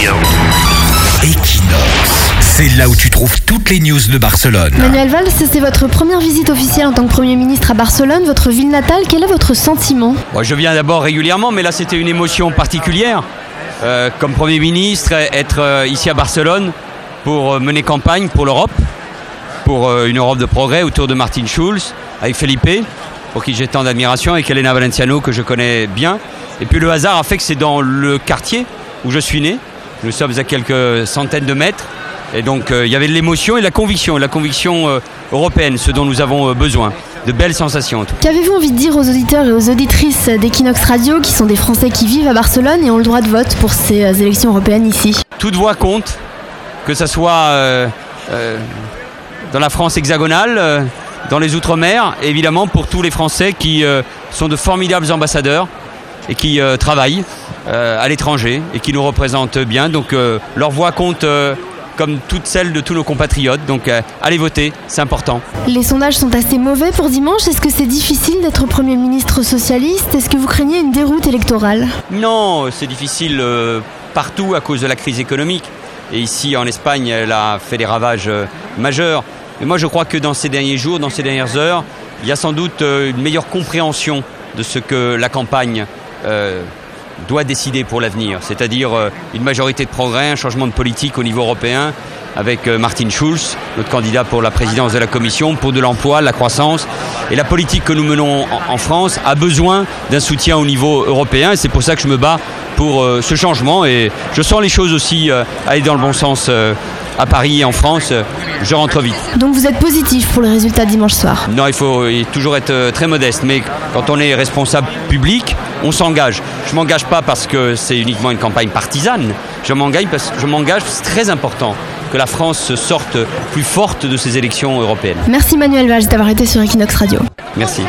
Equinox, c'est là où tu trouves toutes les news de Barcelone. Manuel Valls, c'est votre première visite officielle en tant que Premier ministre à Barcelone, votre ville natale. Quel est votre sentiment? Moi, je viens d'abord régulièrement, mais là c'était une émotion particulière. Euh, comme Premier ministre, être euh, ici à Barcelone pour euh, mener campagne pour l'Europe, pour euh, une Europe de progrès autour de Martin Schulz, avec Felipe, pour qui j'ai tant d'admiration, et Elena Valenciano que je connais bien. Et puis le hasard a fait que c'est dans le quartier où je suis né. Nous sommes à quelques centaines de mètres. Et donc euh, il y avait de l'émotion et de la conviction, la conviction euh, européenne, ce dont nous avons euh, besoin. De belles sensations. Qu'avez-vous envie de dire aux auditeurs et aux auditrices d'Equinox Radio, qui sont des Français qui vivent à Barcelone et ont le droit de vote pour ces élections européennes ici? Toute voix compte, que ce soit dans la France hexagonale, dans les Outre-mer, évidemment pour tous les Français qui sont de formidables ambassadeurs et qui travaillent à l'étranger et qui nous représentent bien. Donc euh, leur voix compte euh, comme toutes celles de tous nos compatriotes. Donc euh, allez voter, c'est important. Les sondages sont assez mauvais pour dimanche. Est-ce que c'est difficile d'être Premier ministre socialiste? Est-ce que vous craignez une déroute électorale? Non, c'est difficile euh, partout à cause de la crise économique. Et ici, en Espagne, elle a fait des ravages euh, majeurs. Mais moi, je crois que dans ces derniers jours, dans ces dernières heures, il y a sans doute euh, une meilleure compréhension de ce que la campagne euh, doit décider pour l'avenir. C'est-à-dire euh, une majorité de progrès, un changement de politique au niveau européen avec euh, Martin Schulz, notre candidat pour la présidence de la Commission, pour de l'emploi, la croissance. Et la politique que nous menons en, en France a besoin d'un soutien au niveau européen et c'est pour ça que je me bats pour euh, ce changement et je sens les choses aussi euh, aller dans le bon sens euh, à Paris et en France. Je rentre vite. Donc vous êtes positif pour le résultat dimanche soir Non, il faut toujours être très modeste, mais quand on est responsable public, on s'engage. Je m'engage pas parce que c'est uniquement une campagne partisane. Je m'engage parce que je m'engage, c'est très important que la France sorte plus forte de ces élections européennes. Merci Manuel Valls d'avoir été sur Equinox Radio. Merci.